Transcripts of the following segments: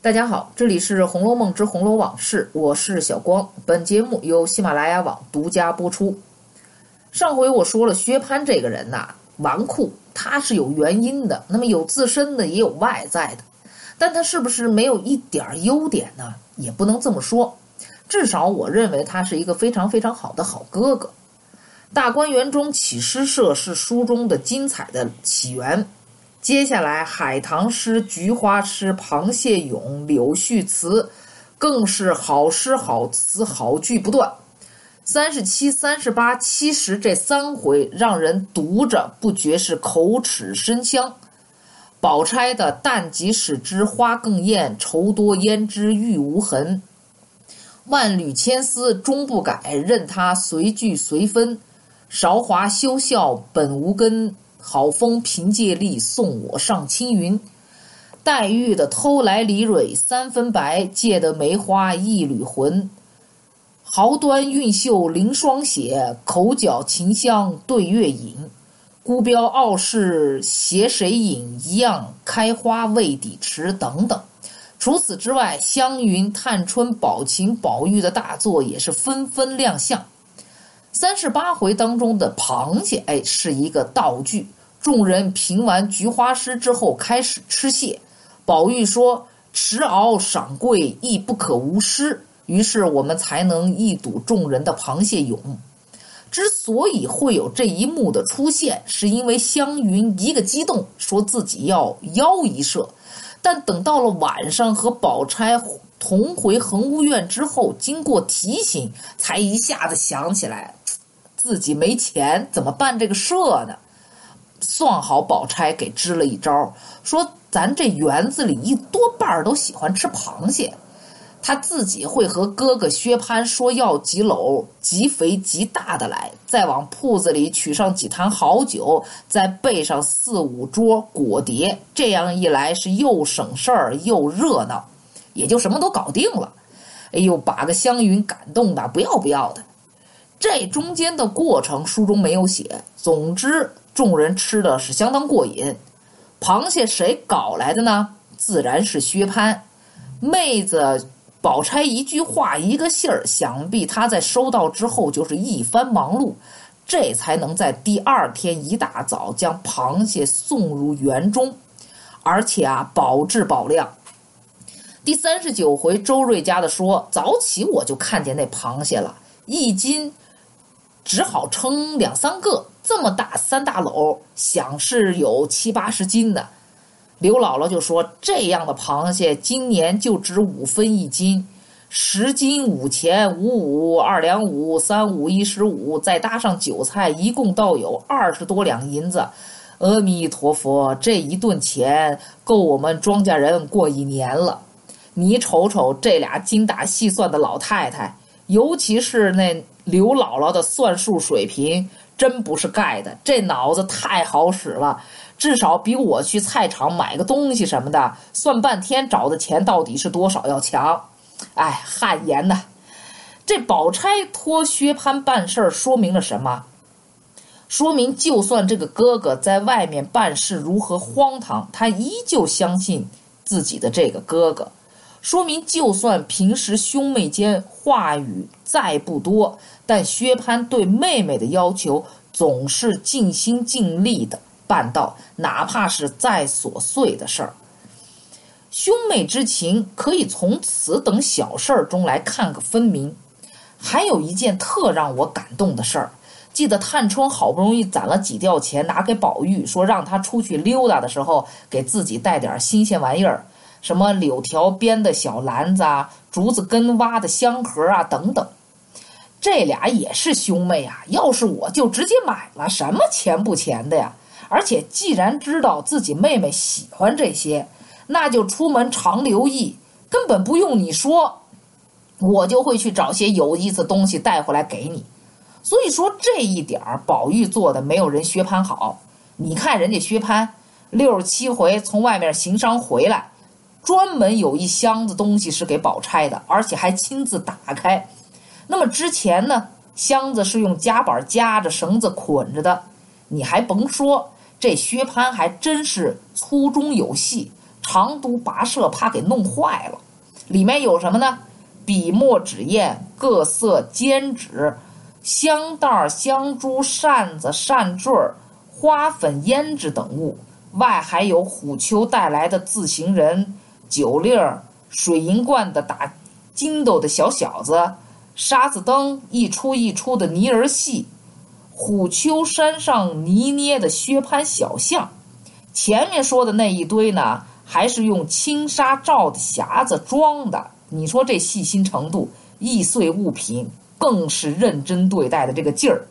大家好，这里是《红楼梦之红楼往事》，我是小光。本节目由喜马拉雅网独家播出。上回我说了，薛蟠这个人呐，纨绔，他是有原因的。那么有自身的，也有外在的。但他是不是没有一点优点呢？也不能这么说。至少我认为他是一个非常非常好的好哥哥。大观园中起诗社是书中的精彩的起源。接下来，海棠诗、菊花诗、螃蟹咏、柳絮词，更是好诗好词好句不断。三十七、三十八、七十这三回，让人读着不觉是口齿生香。宝钗的“但即使之花更艳，愁多胭脂玉无痕。万缕千丝终不改，任它随聚随分。韶华休笑本无根。”好风凭借力，送我上青云。黛玉的偷来梨蕊三分白，借得梅花一缕魂。毫端韵秀临霜写，口角琴香对月影。孤标傲世携谁饮？一样开花未抵迟。等等。除此之外，湘云、探春、宝琴、宝玉的大作也是纷纷亮相。三十八回当中的螃蟹，哎，是一个道具。众人评完菊花诗之后，开始吃蟹。宝玉说：“持鳌赏桂，亦不可无诗。”于是我们才能一睹众人的螃蟹咏。之所以会有这一幕的出现，是因为湘云一个激动，说自己要邀一射。但等到了晚上和宝钗同回恒芜院之后，经过提醒，才一下子想起来，自己没钱，怎么办这个社呢？算好，宝钗给支了一招，说咱这园子里一多半都喜欢吃螃蟹，他自己会和哥哥薛蟠说要几篓极肥极大的来，再往铺子里取上几坛好酒，再备上四五桌果碟，这样一来是又省事儿又热闹，也就什么都搞定了。哎呦，把个湘云感动的不要不要的。这中间的过程书中没有写，总之。众人吃的是相当过瘾，螃蟹谁搞来的呢？自然是薛蟠。妹子宝钗一句话一个信儿，想必她在收到之后就是一番忙碌，这才能在第二天一大早将螃蟹送入园中，而且啊保质保量。第三十九回，周瑞家的说，早起我就看见那螃蟹了，一斤只好称两三个。这么大三大篓，想是有七八十斤的。刘姥姥就说：“这样的螃蟹今年就值五分一斤，十斤五钱，五五二两五，三五一十五，再搭上韭菜，一共倒有二十多两银子。阿弥陀佛，这一顿钱够我们庄稼人过一年了。你瞅瞅这俩精打细算的老太太，尤其是那刘姥姥的算术水平。”真不是盖的，这脑子太好使了，至少比我去菜场买个东西什么的，算半天找的钱到底是多少要强。哎，汗颜呐！这宝钗托薛蟠办事儿，说明了什么？说明就算这个哥哥在外面办事如何荒唐，他依旧相信自己的这个哥哥。说明就算平时兄妹间话语再不多。但薛蟠对妹妹的要求总是尽心尽力的办到，哪怕是再琐碎的事儿。兄妹之情可以从此等小事儿中来看个分明。还有一件特让我感动的事儿，记得探春好不容易攒了几吊钱拿给宝玉，说让他出去溜达的时候给自己带点新鲜玩意儿，什么柳条编的小篮子啊，竹子根挖的香盒啊等等。这俩也是兄妹啊！要是我就直接买了，什么钱不钱的呀？而且既然知道自己妹妹喜欢这些，那就出门常留意，根本不用你说，我就会去找些有意思东西带回来给你。所以说这一点儿，宝玉做的没有人薛蟠好。你看人家薛蟠六十七回从外面行商回来，专门有一箱子东西是给宝钗的，而且还亲自打开。那么之前呢，箱子是用夹板夹着，绳子捆着的。你还甭说，这薛蟠还真是粗中有细，长途跋涉，怕给弄坏了。里面有什么呢？笔墨纸砚、各色笺纸、香袋、香珠、扇子、扇坠、花粉、胭脂等物。外还有虎丘带来的自行人、酒粒儿、水银罐的打筋斗的小小子、沙子灯一出一出的泥儿戏。虎丘山上泥捏的薛蟠小像，前面说的那一堆呢，还是用轻纱罩的匣子装的。你说这细心程度，易碎物品更是认真对待的这个劲儿。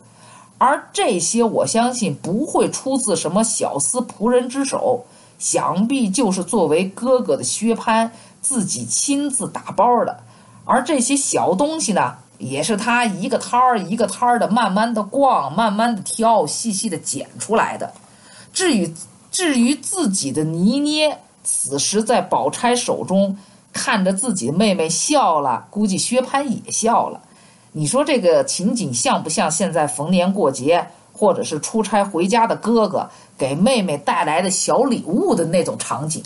而这些，我相信不会出自什么小厮仆人之手，想必就是作为哥哥的薛蟠自己亲自打包的。而这些小东西呢？也是他一个摊儿一个摊儿的，慢慢的逛，慢慢的挑，细细的捡出来的。至于至于自己的泥捏，此时在宝钗手中看着自己的妹妹笑了，估计薛蟠也笑了。你说这个情景像不像现在逢年过节，或者是出差回家的哥哥给妹妹带来的小礼物的那种场景？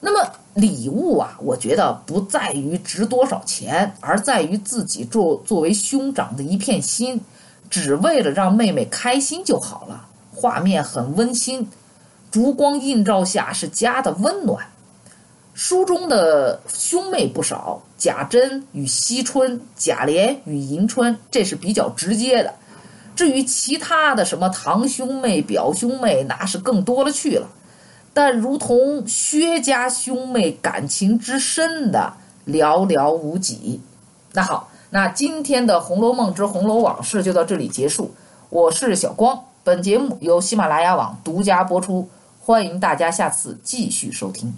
那么。礼物啊，我觉得不在于值多少钱，而在于自己作作为兄长的一片心，只为了让妹妹开心就好了。画面很温馨，烛光映照下是家的温暖。书中的兄妹不少，贾珍与惜春，贾琏与迎春，这是比较直接的。至于其他的什么堂兄妹、表兄妹，那是更多了去了。但如同薛家兄妹感情之深的寥寥无几。那好，那今天的《红楼梦之红楼往事》就到这里结束。我是小光，本节目由喜马拉雅网独家播出，欢迎大家下次继续收听。